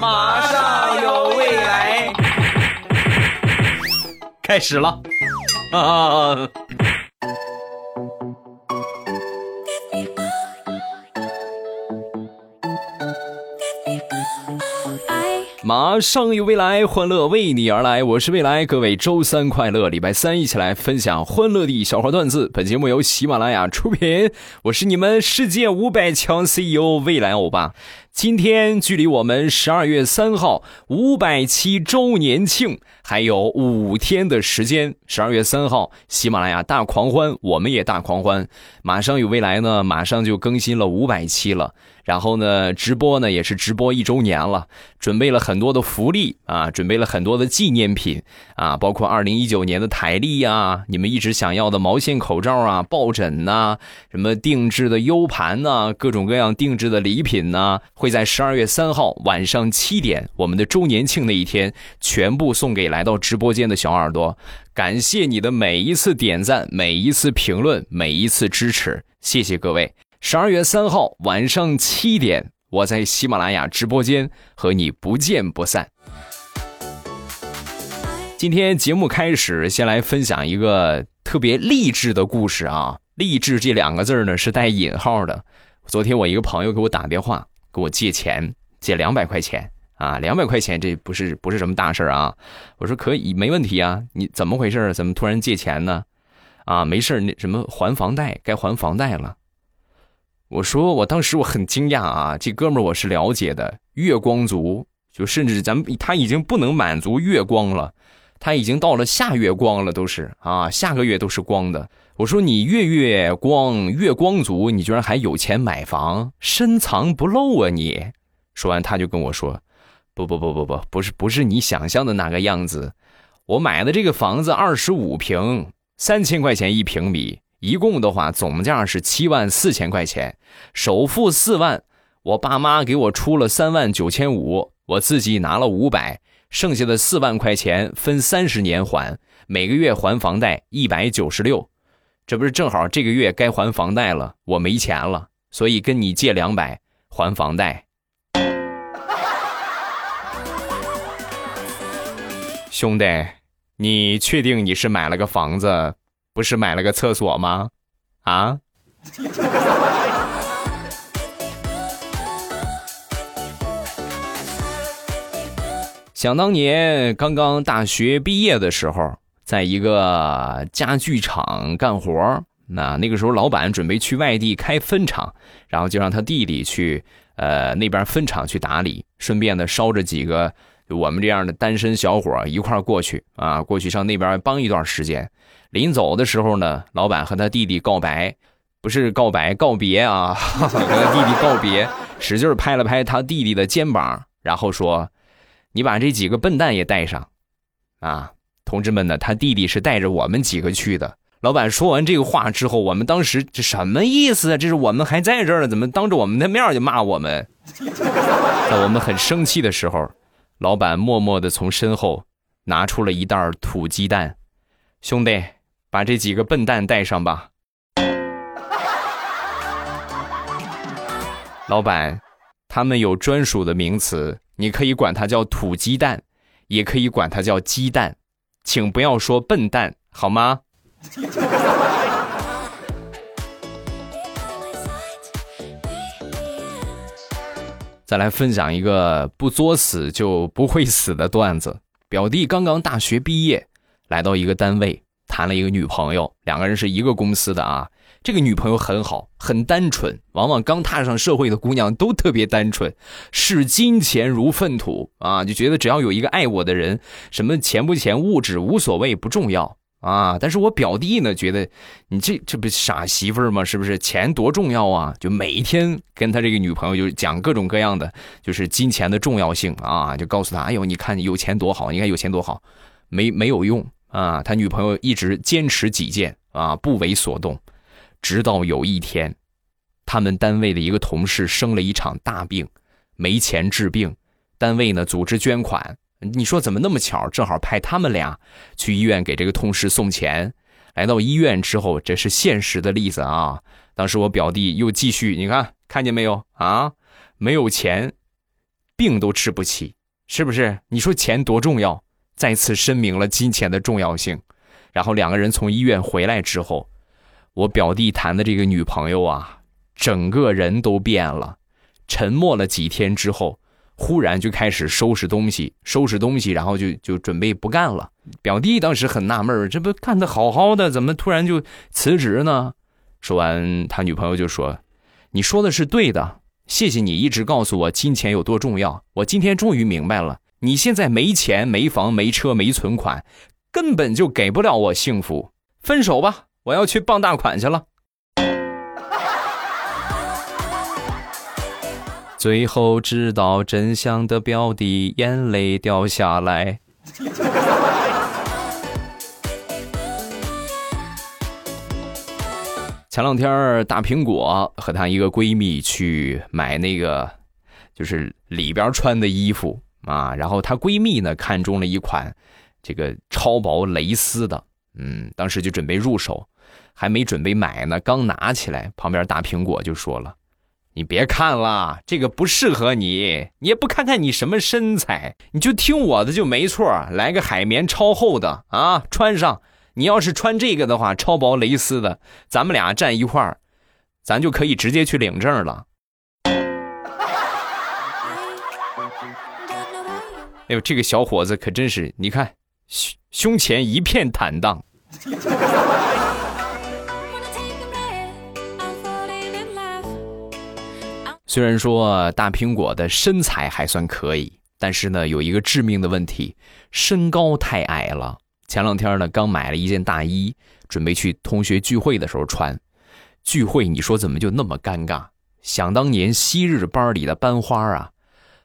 马上有未来，开始了啊！马上有未来，欢乐为你而来。我是未来，各位周三快乐，礼拜三一起来分享欢乐的小花段子。本节目由喜马拉雅出品，我是你们世界五百强 CEO 未来欧巴。今天距离我们十二月三号五百期周年庆还有五天的时间。十二月三号，喜马拉雅大狂欢，我们也大狂欢。马上有未来呢，马上就更新了五百期了。然后呢，直播呢也是直播一周年了，准备了很多的福利啊，准备了很多的纪念品啊，包括二零一九年的台历呀，你们一直想要的毛线口罩啊、抱枕呐，什么定制的 U 盘呐，各种各样定制的礼品呐。会在十二月三号晚上七点，我们的周年庆那一天，全部送给来到直播间的小耳朵。感谢你的每一次点赞，每一次评论，每一次支持，谢谢各位。十二月三号晚上七点，我在喜马拉雅直播间和你不见不散。今天节目开始，先来分享一个特别励志的故事啊！励志这两个字呢是带引号的。昨天我一个朋友给我打电话。给我借钱，借两百块钱啊！两百块钱这不是不是什么大事啊！我说可以，没问题啊！你怎么回事？怎么突然借钱呢？啊，没事那什么还房贷，该还房贷了。我说我当时我很惊讶啊！这哥们儿我是了解的，月光族，就甚至咱们他已经不能满足月光了，他已经到了下月光了，都是啊，下个月都是光的。我说你月月光月光族，你居然还有钱买房，深藏不露啊！你说完，他就跟我说：“不不不不不，不是不是你想象的那个样子。我买的这个房子二十五平，三千块钱一平米，一共的话总价是七万四千块钱，首付四万，我爸妈给我出了三万九千五，我自己拿了五百，剩下的四万块钱分三十年还，每个月还房贷一百九十六。”这不是正好这个月该还房贷了，我没钱了，所以跟你借两百还房贷。兄弟，你确定你是买了个房子，不是买了个厕所吗？啊？想当年刚刚大学毕业的时候。在一个家具厂干活那那个时候老板准备去外地开分厂，然后就让他弟弟去呃那边分厂去打理，顺便呢捎着几个我们这样的单身小伙一块过去啊，过去上那边帮一段时间。临走的时候呢，老板和他弟弟告白，不是告白告别啊，和他弟弟告别，使劲拍了拍他弟弟的肩膀，然后说：“你把这几个笨蛋也带上，啊。”同志们呢？他弟弟是带着我们几个去的。老板说完这个话之后，我们当时这什么意思啊？这是我们还在这儿呢，怎么当着我们的面就骂我们？在我们很生气的时候，老板默默的从身后拿出了一袋土鸡蛋，兄弟，把这几个笨蛋带上吧。老板，他们有专属的名词，你可以管它叫土鸡蛋，也可以管它叫鸡蛋。请不要说笨蛋，好吗？再来分享一个不作死就不会死的段子。表弟刚刚大学毕业，来到一个单位，谈了一个女朋友，两个人是一个公司的啊。这个女朋友很好，很单纯。往往刚踏上社会的姑娘都特别单纯，视金钱如粪土啊，就觉得只要有一个爱我的人，什么钱不钱、物质无所谓，不重要啊。但是我表弟呢，觉得你这这不傻媳妇儿吗？是不是钱多重要啊？就每一天跟他这个女朋友就讲各种各样的，就是金钱的重要性啊，就告诉他，哎呦，你看有钱多好，你看有钱多好，没没有用啊。他女朋友一直坚持己见啊，不为所动。直到有一天，他们单位的一个同事生了一场大病，没钱治病，单位呢组织捐款。你说怎么那么巧，正好派他们俩去医院给这个同事送钱。来到医院之后，这是现实的例子啊。当时我表弟又继续，你看看见没有啊？没有钱，病都吃不起，是不是？你说钱多重要？再次声明了金钱的重要性。然后两个人从医院回来之后，我表弟谈的这个女朋友啊，整个人都变了。沉默了几天之后，忽然就开始收拾东西，收拾东西，然后就就准备不干了。表弟当时很纳闷这不干的好好的，怎么突然就辞职呢？说完，他女朋友就说：“你说的是对的，谢谢你一直告诉我金钱有多重要。我今天终于明白了，你现在没钱、没房、没车、没存款。”根本就给不了我幸福，分手吧！我要去傍大款去了。最后知道真相的表弟眼泪掉下来。前两天大苹果和她一个闺蜜去买那个，就是里边穿的衣服啊，然后她闺蜜呢看中了一款。这个超薄蕾丝的，嗯，当时就准备入手，还没准备买呢，刚拿起来，旁边大苹果就说了：“你别看了，这个不适合你，你也不看看你什么身材，你就听我的就没错，来个海绵超厚的啊，穿上。你要是穿这个的话，超薄蕾丝的，咱们俩站一块儿，咱就可以直接去领证了。”哎呦，这个小伙子可真是，你看。胸胸前一片坦荡。虽然说大苹果的身材还算可以，但是呢，有一个致命的问题，身高太矮了。前两天呢，刚买了一件大衣，准备去同学聚会的时候穿。聚会你说怎么就那么尴尬？想当年昔日班里的班花啊，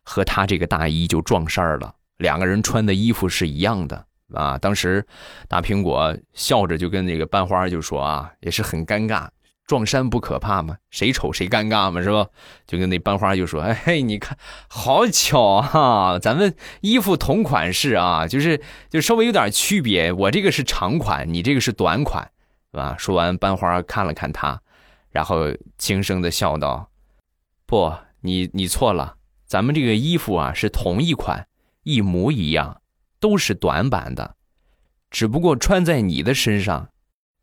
和他这个大衣就撞衫了，两个人穿的衣服是一样的。啊！当时大苹果笑着就跟那个班花就说啊，也是很尴尬。撞衫不可怕吗？谁丑谁尴尬嘛，是吧？就跟那班花就说：“哎嘿，你看，好巧啊！咱们衣服同款式啊，就是就稍微有点区别。我这个是长款，你这个是短款，是吧？”说完，班花看了看他，然后轻声的笑道：“不，你你错了，咱们这个衣服啊是同一款，一模一样。”都是短版的，只不过穿在你的身上，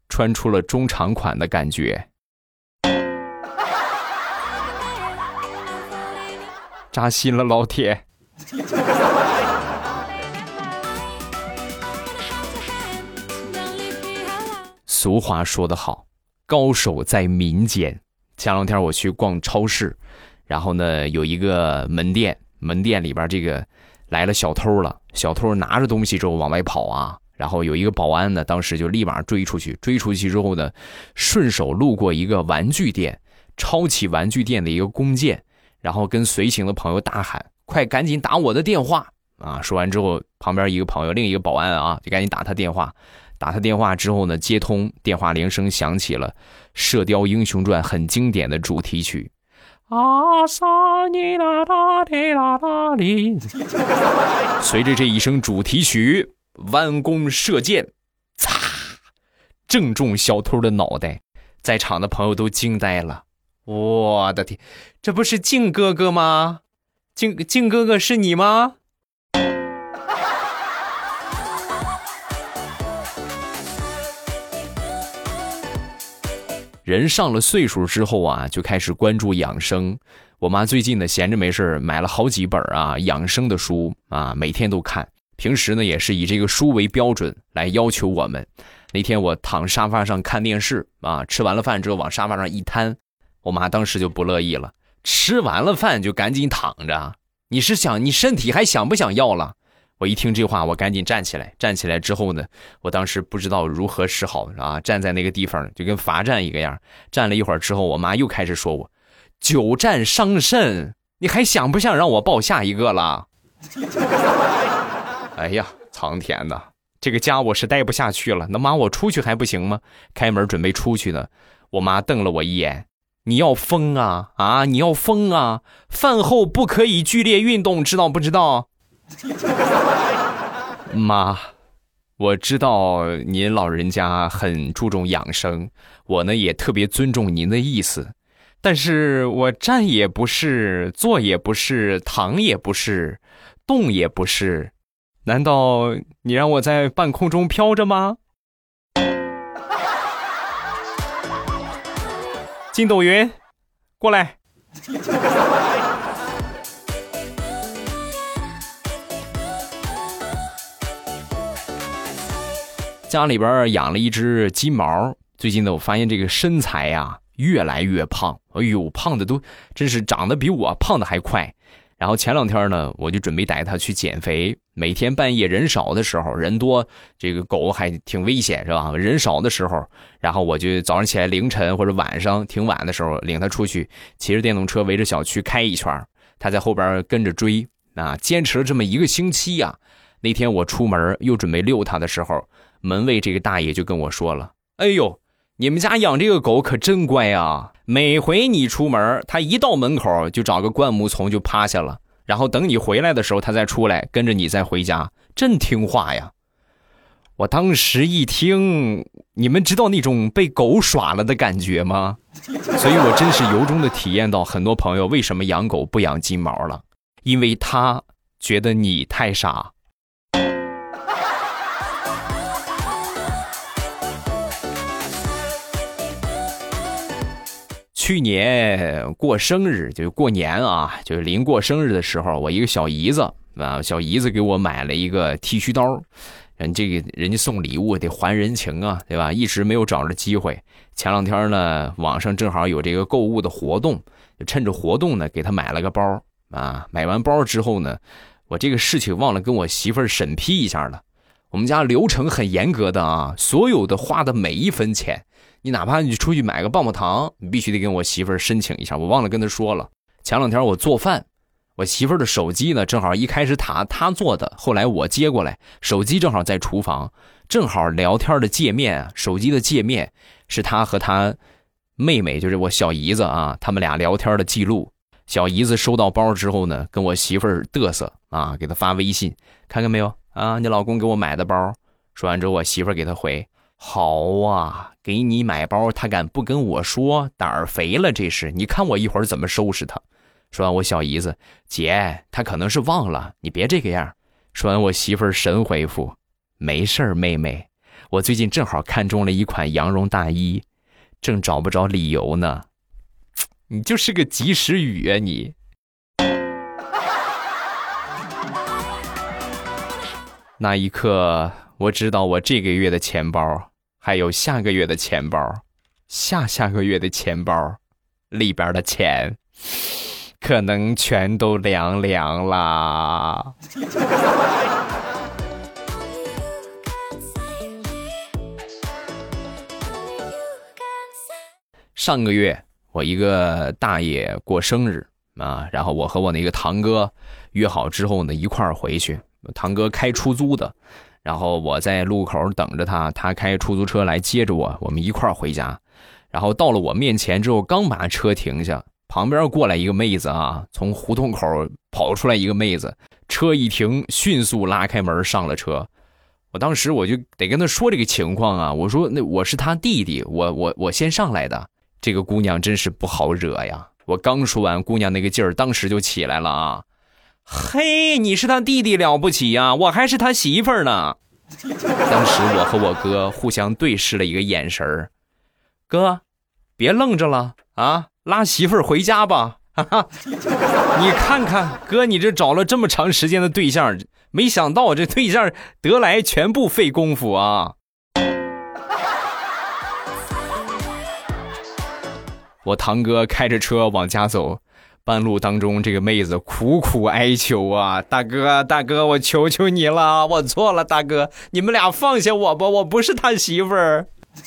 穿出了中长款的感觉。扎心了，老铁。俗话说得好，高手在民间。前两天我去逛超市，然后呢，有一个门店，门店里边这个。来了小偷了，小偷拿着东西之后往外跑啊，然后有一个保安呢，当时就立马追出去，追出去之后呢，顺手路过一个玩具店，抄起玩具店的一个弓箭，然后跟随行的朋友大喊：“快赶紧打我的电话啊！”说完之后，旁边一个朋友，另一个保安啊，就赶紧打他电话，打他电话之后呢，接通电话铃声响起了《射雕英雄传》很经典的主题曲。啊萨尼啦啦哩啦啦哩，随着这一声主题曲，弯弓射箭，擦，正中小偷的脑袋，在场的朋友都惊呆了。我的天，这不是靖哥哥吗？靖靖哥哥是你吗？人上了岁数之后啊，就开始关注养生。我妈最近呢，闲着没事买了好几本啊养生的书啊，每天都看。平时呢，也是以这个书为标准来要求我们。那天我躺沙发上看电视啊，吃完了饭之后往沙发上一瘫，我妈当时就不乐意了。吃完了饭就赶紧躺着，你是想你身体还想不想要了？我一听这话，我赶紧站起来。站起来之后呢，我当时不知道如何是好啊，站在那个地方就跟罚站一个样。站了一会儿之后，我妈又开始说我久站伤肾，你还想不想让我抱下一个了？哎呀，苍天呐，这个家我是待不下去了。那妈，我出去还不行吗？开门准备出去呢，我妈瞪了我一眼：“你要疯啊啊！你要疯啊！饭后不可以剧烈运动，知道不知道？” 妈，我知道您老人家很注重养生，我呢也特别尊重您的意思，但是我站也不是，坐也不是，躺也不是，动也不是，难道你让我在半空中飘着吗？筋斗云，过来。家里边养了一只金毛，最近呢，我发现这个身材呀越来越胖，哎呦，胖的都真是长得比我胖的还快。然后前两天呢，我就准备带它去减肥。每天半夜人少的时候，人多这个狗还挺危险，是吧？人少的时候，然后我就早上起来凌晨或者晚上挺晚的时候，领它出去，骑着电动车围着小区开一圈，它在后边跟着追。啊，坚持了这么一个星期呀。那天我出门又准备遛它的时候。门卫这个大爷就跟我说了：“哎呦，你们家养这个狗可真乖啊！每回你出门，它一到门口就找个灌木丛就趴下了，然后等你回来的时候，它再出来跟着你再回家，真听话呀！”我当时一听，你们知道那种被狗耍了的感觉吗？所以我真是由衷的体验到很多朋友为什么养狗不养金毛了，因为他觉得你太傻。去年过生日，就过年啊，就是临过生日的时候，我一个小姨子啊，小姨子给我买了一个剃须刀，人这个人家送礼物得还人情啊，对吧？一直没有找着机会。前两天呢，网上正好有这个购物的活动，就趁着活动呢，给他买了个包啊。买完包之后呢，我这个事情忘了跟我媳妇儿审批一下了。我们家流程很严格的啊，所有的花的每一分钱。你哪怕你出去买个棒棒糖，你必须得跟我媳妇儿申请一下。我忘了跟她说了。前两天我做饭，我媳妇儿的手机呢，正好一开始她她做的，后来我接过来，手机正好在厨房，正好聊天的界面，手机的界面是她和她妹妹，就是我小姨子啊，他们俩聊天的记录。小姨子收到包之后呢，跟我媳妇儿嘚瑟啊，给她发微信，看看没有啊，你老公给我买的包。说完之后，我媳妇给他回。好啊，给你买包，他敢不跟我说？胆儿肥了，这是。你看我一会儿怎么收拾他。说完，我小姨子姐，他可能是忘了，你别这个样。说完，我媳妇神回复：没事儿，妹妹，我最近正好看中了一款羊绒大衣，正找不着理由呢。你就是个及时雨啊，你。那一刻，我知道我这个月的钱包。还有下个月的钱包，下下个月的钱包，里边的钱可能全都凉凉啦。上个月我一个大爷过生日啊，然后我和我那个堂哥约好之后呢，一块儿回去。堂哥开出租的。然后我在路口等着他，他开出租车来接着我，我们一块儿回家。然后到了我面前之后，刚把车停下，旁边过来一个妹子啊，从胡同口跑出来一个妹子，车一停，迅速拉开门上了车。我当时我就得跟他说这个情况啊，我说那我是他弟弟，我我我先上来的。这个姑娘真是不好惹呀！我刚说完，姑娘那个劲儿当时就起来了啊。嘿，你是他弟弟了不起呀，我还是他媳妇儿呢。当时我和我哥互相对视了一个眼神儿，哥，别愣着了啊，拉媳妇儿回家吧。哈哈，你看看哥，你这找了这么长时间的对象，没想到这对象得来全不费功夫啊。我堂哥开着车往家走。半路当中，这个妹子苦苦哀求啊，大哥大哥，我求求你了，我错了，大哥，你们俩放下我吧，我不是他媳妇儿。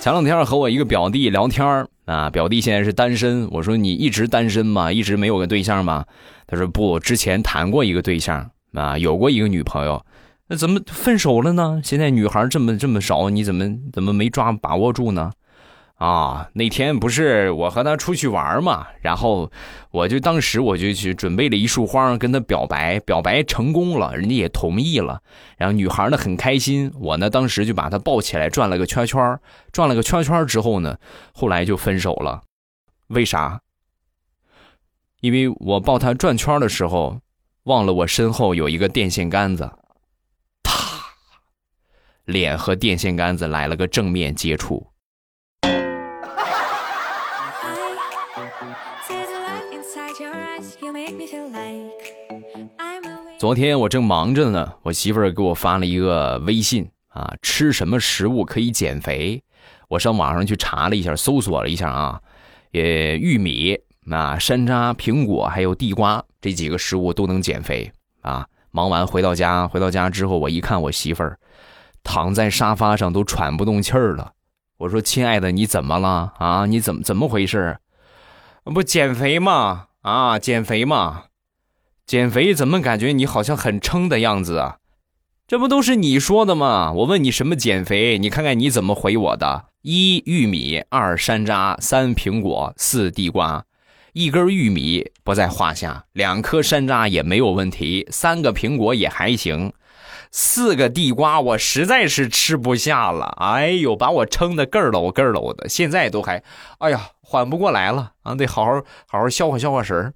前两天和我一个表弟聊天啊，表弟现在是单身，我说你一直单身吗？一直没有个对象吗？他说不，之前谈过一个对象啊，有过一个女朋友。那怎么分手了呢？现在女孩这么这么少，你怎么怎么没抓把握住呢？啊，那天不是我和她出去玩嘛，然后我就当时我就去准备了一束花跟她表白，表白成功了，人家也同意了，然后女孩呢很开心，我呢当时就把她抱起来转了个圈圈，转了个圈圈之后呢，后来就分手了，为啥？因为我抱她转圈的时候，忘了我身后有一个电线杆子，脸和电线杆子来了个正面接触。昨天我正忙着呢，我媳妇儿给我发了一个微信啊，吃什么食物可以减肥？我上网上去查了一下，搜索了一下啊，呃，玉米、啊山楂、苹果还有地瓜这几个食物都能减肥啊。忙完回到家，回到家之后，我一看我媳妇儿躺在沙发上都喘不动气儿了。我说：“亲爱的，你怎么了啊？你怎么怎么回事？不减肥吗？啊，减肥吗？”减肥怎么感觉你好像很撑的样子啊？这不都是你说的吗？我问你什么减肥，你看看你怎么回我的：一玉米，二山楂，三苹果，四地瓜。一根玉米不在话下，两颗山楂也没有问题，三个苹果也还行，四个地瓜我实在是吃不下了。哎呦，把我撑得咯喽咯喽的，现在都还，哎呀，缓不过来了啊！得好好好好消化消化食儿。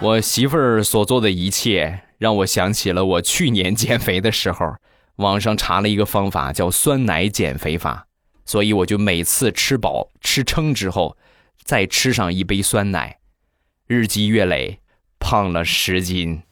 我媳妇儿所做的一切，让我想起了我去年减肥的时候，网上查了一个方法，叫酸奶减肥法。所以我就每次吃饱吃撑之后，再吃上一杯酸奶，日积月累，胖了十斤。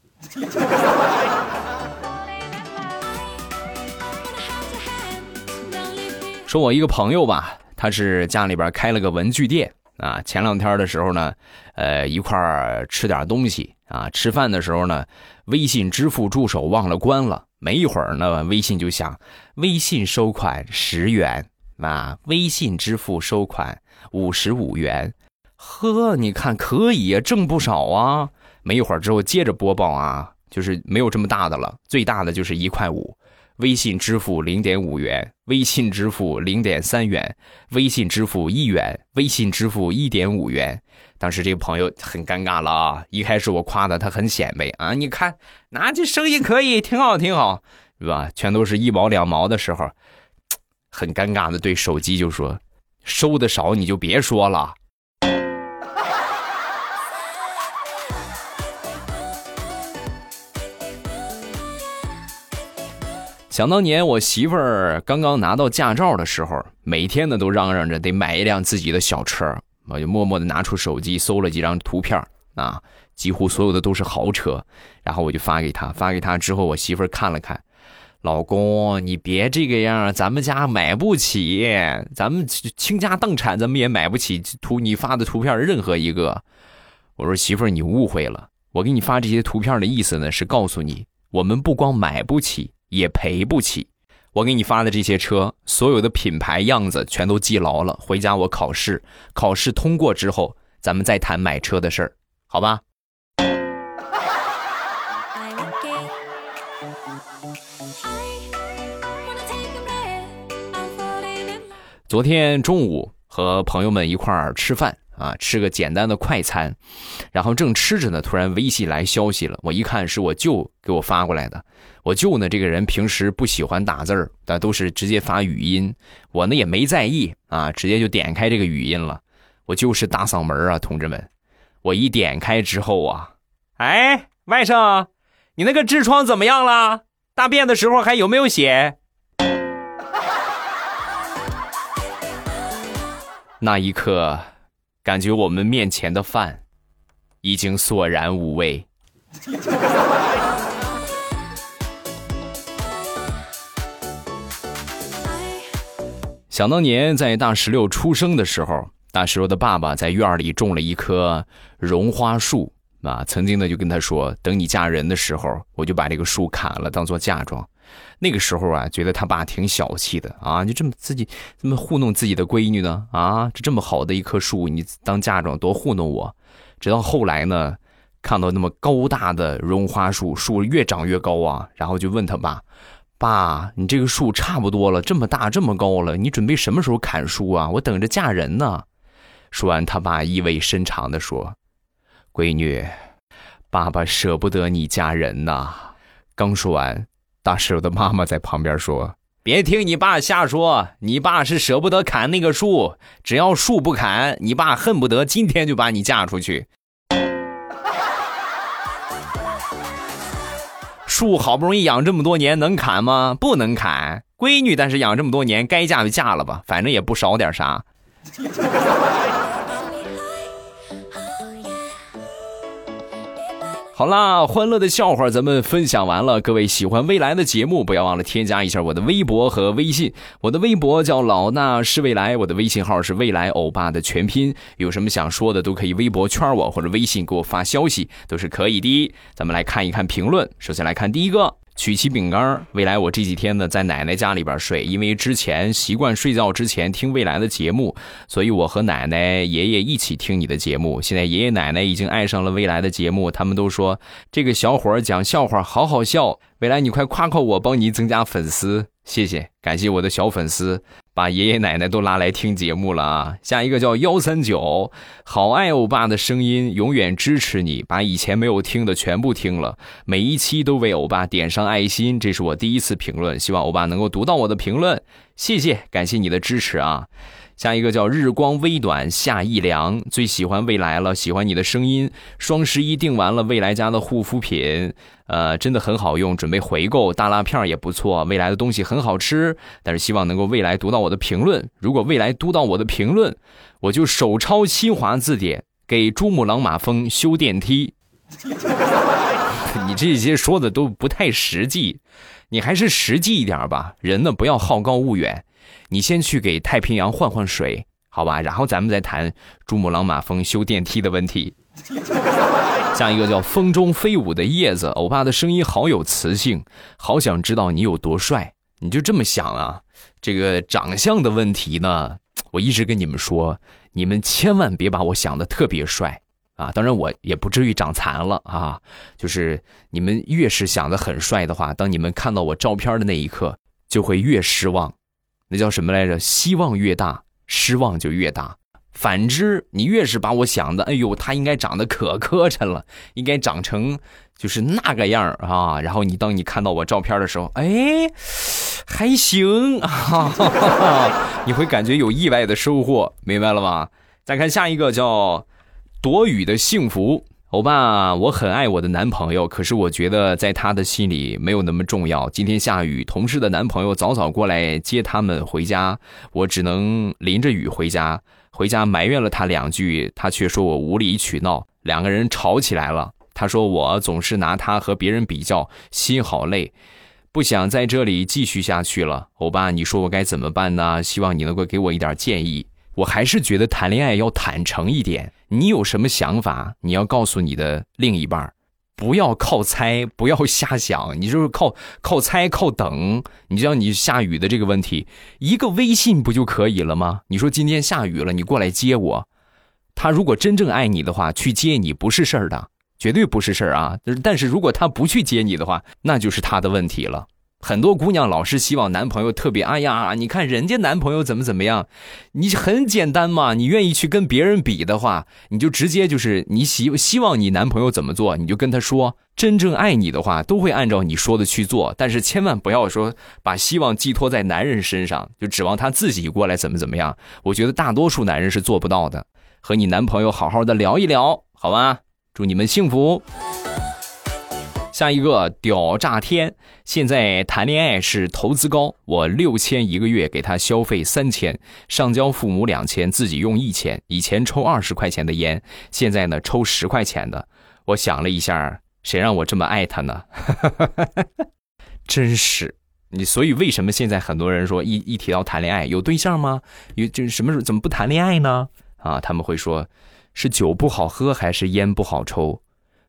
说我一个朋友吧，他是家里边开了个文具店。啊，前两天的时候呢，呃，一块儿吃点东西啊。吃饭的时候呢，微信支付助手忘了关了。没一会儿呢，微信就响，微信收款十元啊，微信支付收款五十五元。呵，你看可以啊，挣不少啊。没一会儿之后，接着播报啊，就是没有这么大的了，最大的就是一块五。微信支付零点五元，微信支付零点三元，微信支付一元，微信支付一点五元。当时这个朋友很尴尬了啊！一开始我夸的他很显摆啊，你看，那这生意可以，挺好，挺好，是吧？全都是一毛两毛的时候，很尴尬的对手机就说：“收的少你就别说了。”想当年，我媳妇儿刚刚拿到驾照的时候，每天呢都嚷嚷着得买一辆自己的小车。我就默默的拿出手机搜了几张图片啊，几乎所有的都是豪车。然后我就发给她，发给她之后，我媳妇儿看了看，老公，你别这个样，咱们家买不起，咱们倾家荡产，咱们也买不起图你发的图片任何一个。我说媳妇儿，你误会了，我给你发这些图片的意思呢，是告诉你，我们不光买不起。也赔不起，我给你发的这些车，所有的品牌样子全都记牢了。回家我考试，考试通过之后，咱们再谈买车的事儿，好吧？昨天中午和朋友们一块儿吃饭。啊，吃个简单的快餐，然后正吃着呢，突然微信来消息了。我一看是我舅给我发过来的。我舅呢，这个人平时不喜欢打字儿，但都是直接发语音。我呢也没在意啊，直接就点开这个语音了。我就是大嗓门啊，同志们！我一点开之后啊，哎，外甥，你那个痔疮怎么样了？大便的时候还有没有血？那一刻。感觉我们面前的饭已经索然无味。想当年在大石榴出生的时候，大石榴的爸爸在院里种了一棵绒花树啊，曾经呢就跟他说，等你嫁人的时候，我就把这个树砍了当做嫁妆。那个时候啊，觉得他爸挺小气的啊，就这么自己这么糊弄自己的闺女呢啊，这这么好的一棵树，你当嫁妆多糊弄我。直到后来呢，看到那么高大的绒花树，树越长越高啊，然后就问他爸：“爸，你这个树差不多了，这么大这么高了，你准备什么时候砍树啊？我等着嫁人呢。说完，他爸意味深长地说：“闺女，爸爸舍不得你嫁人呐。”刚说完，大石头的妈妈在旁边说：“别听你爸瞎说，你爸是舍不得砍那个树，只要树不砍，你爸恨不得今天就把你嫁出去。”树好不容易养这么多年，能砍吗？不能砍。闺女，但是养这么多年，该嫁就嫁了吧，反正也不少点啥。好啦，欢乐的笑话咱们分享完了。各位喜欢未来的节目，不要忘了添加一下我的微博和微信。我的微博叫老衲是未来，我的微信号是未来欧巴的全拼。有什么想说的，都可以微博圈我或者微信给我发消息，都是可以的。咱们来看一看评论。首先来看第一个。曲奇饼干，未来我这几天呢在奶奶家里边睡，因为之前习惯睡觉之前听未来的节目，所以我和奶奶、爷爷一起听你的节目。现在爷爷奶奶已经爱上了未来的节目，他们都说这个小伙儿讲笑话好好笑。未来你快夸夸我，帮你增加粉丝，谢谢，感谢我的小粉丝。把爷爷奶奶都拉来听节目了啊！下一个叫幺三九，好爱欧巴的声音，永远支持你。把以前没有听的全部听了，每一期都为欧巴点上爱心。这是我第一次评论，希望欧巴能够读到我的评论，谢谢，感谢你的支持啊！下一个叫日光微短夏意凉，最喜欢未来了，喜欢你的声音。双十一订完了未来家的护肤品，呃，真的很好用，准备回购。大辣片也不错，未来的东西很好吃，但是希望能够未来读到我的评论。如果未来读到我的评论，我就手抄新华字典给珠穆朗玛峰修电梯。你这些说的都不太实际，你还是实际一点吧。人呢，不要好高骛远。你先去给太平洋换换水，好吧？然后咱们再谈珠穆朗玛峰修电梯的问题。下一个叫风中飞舞的叶子，欧巴的声音好有磁性，好想知道你有多帅。你就这么想啊？这个长相的问题呢？我一直跟你们说，你们千万别把我想的特别帅啊！当然我也不至于长残了啊。就是你们越是想的很帅的话，当你们看到我照片的那一刻，就会越失望。那叫什么来着？希望越大，失望就越大。反之，你越是把我想的，哎呦，他应该长得可磕碜了，应该长成就是那个样啊。然后你当你看到我照片的时候，哎，还行啊，你会感觉有意外的收获，明白了吗？再看下一个，叫躲雨的幸福。欧巴，我很爱我的男朋友，可是我觉得在他的心里没有那么重要。今天下雨，同事的男朋友早早过来接他们回家，我只能淋着雨回家。回家埋怨了他两句，他却说我无理取闹，两个人吵起来了。他说我总是拿他和别人比较，心好累，不想在这里继续下去了。欧巴，你说我该怎么办呢？希望你能够给我一点建议。我还是觉得谈恋爱要坦诚一点。你有什么想法，你要告诉你的另一半不要靠猜，不要瞎想。你就是靠靠猜、靠等。你就像你下雨的这个问题，一个微信不就可以了吗？你说今天下雨了，你过来接我。他如果真正爱你的话，去接你不是事儿的，绝对不是事儿啊。但是如果他不去接你的话，那就是他的问题了。很多姑娘老是希望男朋友特别，哎呀，你看人家男朋友怎么怎么样，你很简单嘛，你愿意去跟别人比的话，你就直接就是你希希望你男朋友怎么做，你就跟他说，真正爱你的话都会按照你说。的去做，但是千万不要说把希望寄托在男人身上，就指望他自己过来怎么怎么样，我觉得大多数男人是做不到的，和你男朋友好好的聊一聊，好吧，祝你们幸福。下一个屌炸天！现在谈恋爱是投资高，我六千一个月给他消费三千，上交父母两千，自己用一千。以前抽二十块钱的烟，现在呢抽十块钱的。我想了一下，谁让我这么爱他呢？真是你，所以为什么现在很多人说一一提到谈恋爱，有对象吗？有就是什么时候怎么不谈恋爱呢？啊，他们会说，是酒不好喝还是烟不好抽？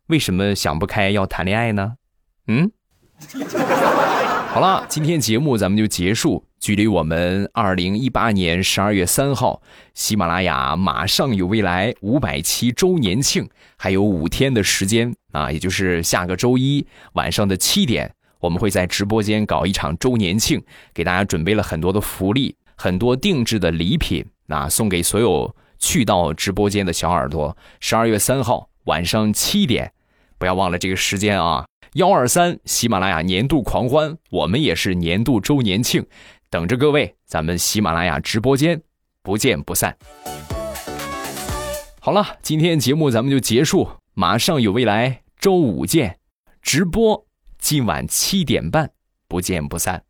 为什么想不开要谈恋爱呢？嗯，好了，今天节目咱们就结束。距离我们二零一八年十二月三号，喜马拉雅马上有未来五百期周年庆还有五天的时间啊，也就是下个周一晚上的七点，我们会在直播间搞一场周年庆，给大家准备了很多的福利，很多定制的礼品，啊，送给所有去到直播间的小耳朵。十二月三号晚上七点，不要忘了这个时间啊！幺二三喜马拉雅年度狂欢，我们也是年度周年庆，等着各位，咱们喜马拉雅直播间不见不散。好了，今天节目咱们就结束，马上有未来，周五见，直播。今晚七点半，不见不散。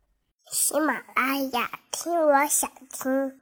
喜马拉雅，听我想听。